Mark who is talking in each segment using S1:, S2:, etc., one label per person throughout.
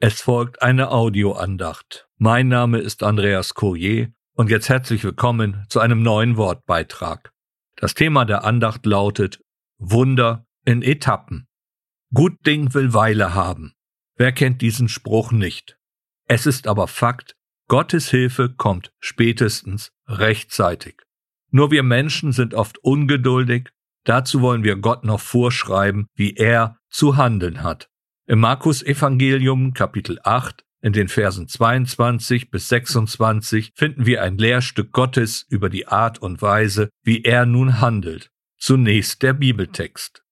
S1: Es folgt eine Audioandacht. Mein Name ist Andreas Courier und jetzt herzlich willkommen zu einem neuen Wortbeitrag. Das Thema der Andacht lautet Wunder in Etappen. Gut Ding will Weile haben. Wer kennt diesen Spruch nicht? Es ist aber Fakt, Gottes Hilfe kommt spätestens rechtzeitig. Nur wir Menschen sind oft ungeduldig, dazu wollen wir Gott noch vorschreiben, wie er zu handeln hat. Im Markus Evangelium Kapitel 8 in den Versen 22 bis 26 finden wir ein Lehrstück Gottes über die Art und Weise, wie er nun handelt. Zunächst der Bibeltext.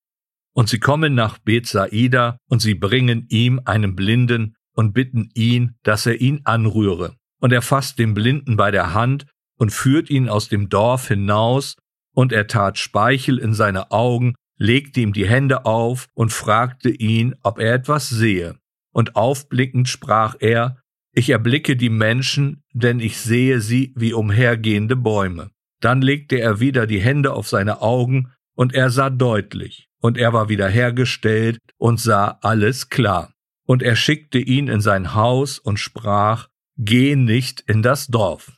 S1: Und sie kommen nach Bethsaida und sie bringen ihm einen Blinden und bitten ihn, dass er ihn anrühre. Und er fasst den Blinden bei der Hand und führt ihn aus dem Dorf hinaus, und er tat Speichel in seine Augen legte ihm die Hände auf und fragte ihn, ob er etwas sehe. Und aufblickend sprach er, ich erblicke die Menschen, denn ich sehe sie wie umhergehende Bäume. Dann legte er wieder die Hände auf seine Augen, und er sah deutlich, und er war wiederhergestellt und sah alles klar. Und er schickte ihn in sein Haus und sprach, Geh nicht in das Dorf.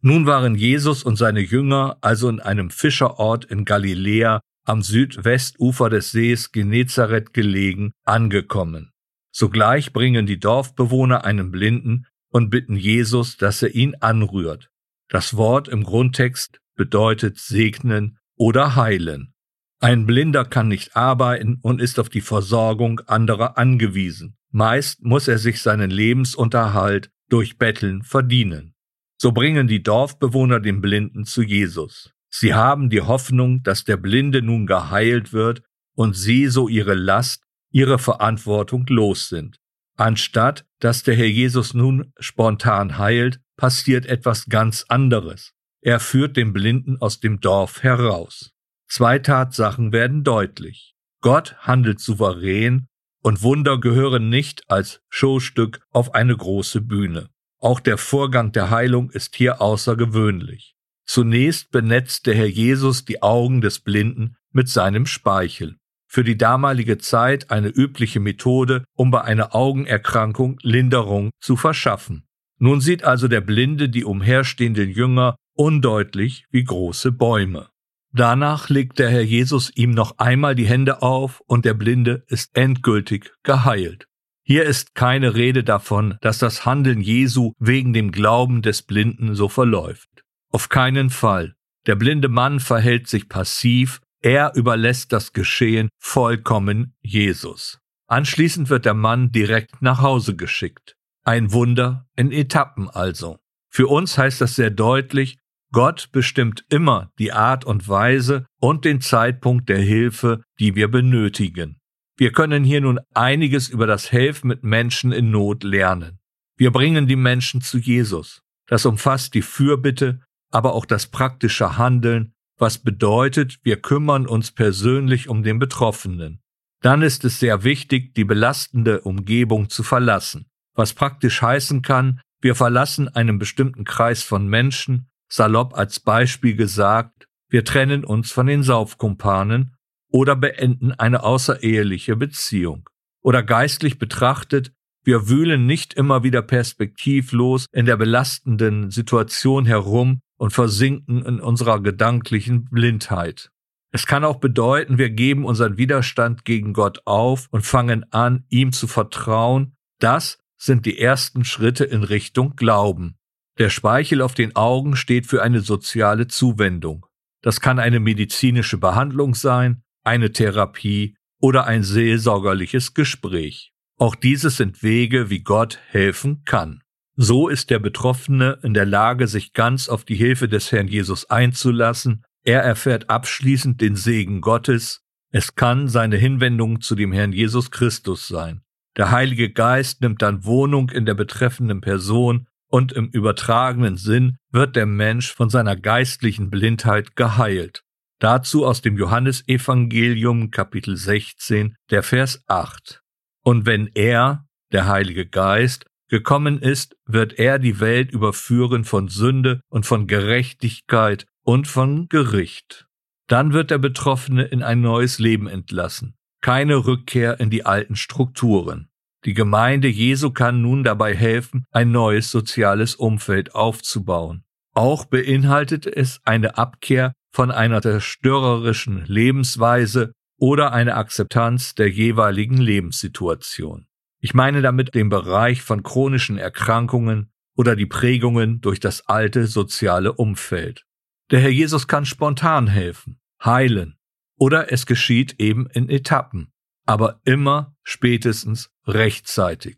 S1: Nun waren Jesus und seine Jünger also in einem Fischerort in Galiläa am Südwestufer des Sees Genezareth gelegen, angekommen. Sogleich bringen die Dorfbewohner einen Blinden und bitten Jesus, dass er ihn anrührt. Das Wort im Grundtext bedeutet segnen oder heilen. Ein Blinder kann nicht arbeiten und ist auf die Versorgung anderer angewiesen. Meist muss er sich seinen Lebensunterhalt durch Betteln verdienen. So bringen die Dorfbewohner den Blinden zu Jesus. Sie haben die Hoffnung, dass der Blinde nun geheilt wird und sie so ihre Last, ihre Verantwortung los sind. Anstatt dass der Herr Jesus nun spontan heilt, passiert etwas ganz anderes. Er führt den Blinden aus dem Dorf heraus. Zwei Tatsachen werden deutlich. Gott handelt souverän und Wunder gehören nicht als Showstück auf eine große Bühne. Auch der Vorgang der Heilung ist hier außergewöhnlich. Zunächst benetzt der Herr Jesus die Augen des Blinden mit seinem Speichel. Für die damalige Zeit eine übliche Methode, um bei einer Augenerkrankung Linderung zu verschaffen. Nun sieht also der Blinde die umherstehenden Jünger undeutlich wie große Bäume. Danach legt der Herr Jesus ihm noch einmal die Hände auf und der Blinde ist endgültig geheilt. Hier ist keine Rede davon, dass das Handeln Jesu wegen dem Glauben des Blinden so verläuft. Auf keinen Fall. Der blinde Mann verhält sich passiv, er überlässt das Geschehen vollkommen Jesus. Anschließend wird der Mann direkt nach Hause geschickt. Ein Wunder in Etappen also. Für uns heißt das sehr deutlich, Gott bestimmt immer die Art und Weise und den Zeitpunkt der Hilfe, die wir benötigen. Wir können hier nun einiges über das Helfen mit Menschen in Not lernen. Wir bringen die Menschen zu Jesus. Das umfasst die Fürbitte, aber auch das praktische Handeln, was bedeutet, wir kümmern uns persönlich um den Betroffenen. Dann ist es sehr wichtig, die belastende Umgebung zu verlassen, was praktisch heißen kann, wir verlassen einen bestimmten Kreis von Menschen, salopp als Beispiel gesagt, wir trennen uns von den Saufkumpanen oder beenden eine außereheliche Beziehung. Oder geistlich betrachtet, wir wühlen nicht immer wieder perspektivlos in der belastenden Situation herum, und versinken in unserer gedanklichen Blindheit. Es kann auch bedeuten, wir geben unseren Widerstand gegen Gott auf und fangen an, ihm zu vertrauen. Das sind die ersten Schritte in Richtung Glauben. Der Speichel auf den Augen steht für eine soziale Zuwendung. Das kann eine medizinische Behandlung sein, eine Therapie oder ein seelsorgerliches Gespräch. Auch dieses sind Wege, wie Gott helfen kann. So ist der Betroffene in der Lage, sich ganz auf die Hilfe des Herrn Jesus einzulassen. Er erfährt abschließend den Segen Gottes. Es kann seine Hinwendung zu dem Herrn Jesus Christus sein. Der Heilige Geist nimmt dann Wohnung in der betreffenden Person und im übertragenen Sinn wird der Mensch von seiner geistlichen Blindheit geheilt. Dazu aus dem Johannesevangelium Kapitel 16, der Vers 8. Und wenn er, der Heilige Geist, gekommen ist, wird er die Welt überführen von Sünde und von Gerechtigkeit und von Gericht. Dann wird der Betroffene in ein neues Leben entlassen, keine Rückkehr in die alten Strukturen. Die Gemeinde Jesu kann nun dabei helfen, ein neues soziales Umfeld aufzubauen. Auch beinhaltet es eine Abkehr von einer zerstörerischen Lebensweise oder eine Akzeptanz der jeweiligen Lebenssituation. Ich meine damit den Bereich von chronischen Erkrankungen oder die Prägungen durch das alte soziale Umfeld. Der Herr Jesus kann spontan helfen, heilen, oder es geschieht eben in Etappen, aber immer spätestens rechtzeitig.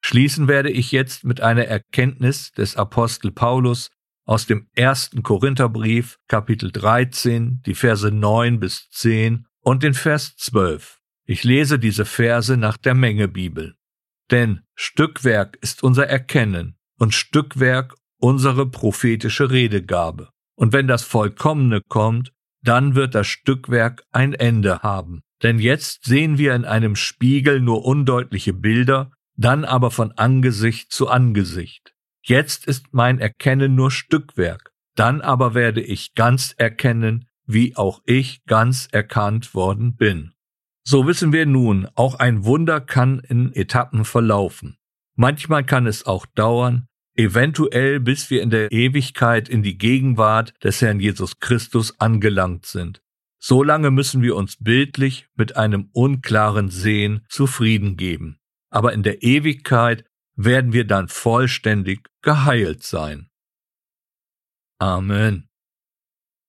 S1: Schließen werde ich jetzt mit einer Erkenntnis des Apostel Paulus aus dem ersten Korintherbrief, Kapitel 13, die Verse 9 bis 10 und den Vers 12. Ich lese diese Verse nach der Menge Bibel. Denn Stückwerk ist unser Erkennen und Stückwerk unsere prophetische Redegabe. Und wenn das Vollkommene kommt, dann wird das Stückwerk ein Ende haben. Denn jetzt sehen wir in einem Spiegel nur undeutliche Bilder, dann aber von Angesicht zu Angesicht. Jetzt ist mein Erkennen nur Stückwerk, dann aber werde ich ganz erkennen, wie auch ich ganz erkannt worden bin. So wissen wir nun, auch ein Wunder kann in Etappen verlaufen. Manchmal kann es auch dauern, eventuell bis wir in der Ewigkeit in die Gegenwart des Herrn Jesus Christus angelangt sind. So lange müssen wir uns bildlich mit einem unklaren Sehen zufrieden geben. Aber in der Ewigkeit werden wir dann vollständig geheilt sein. Amen.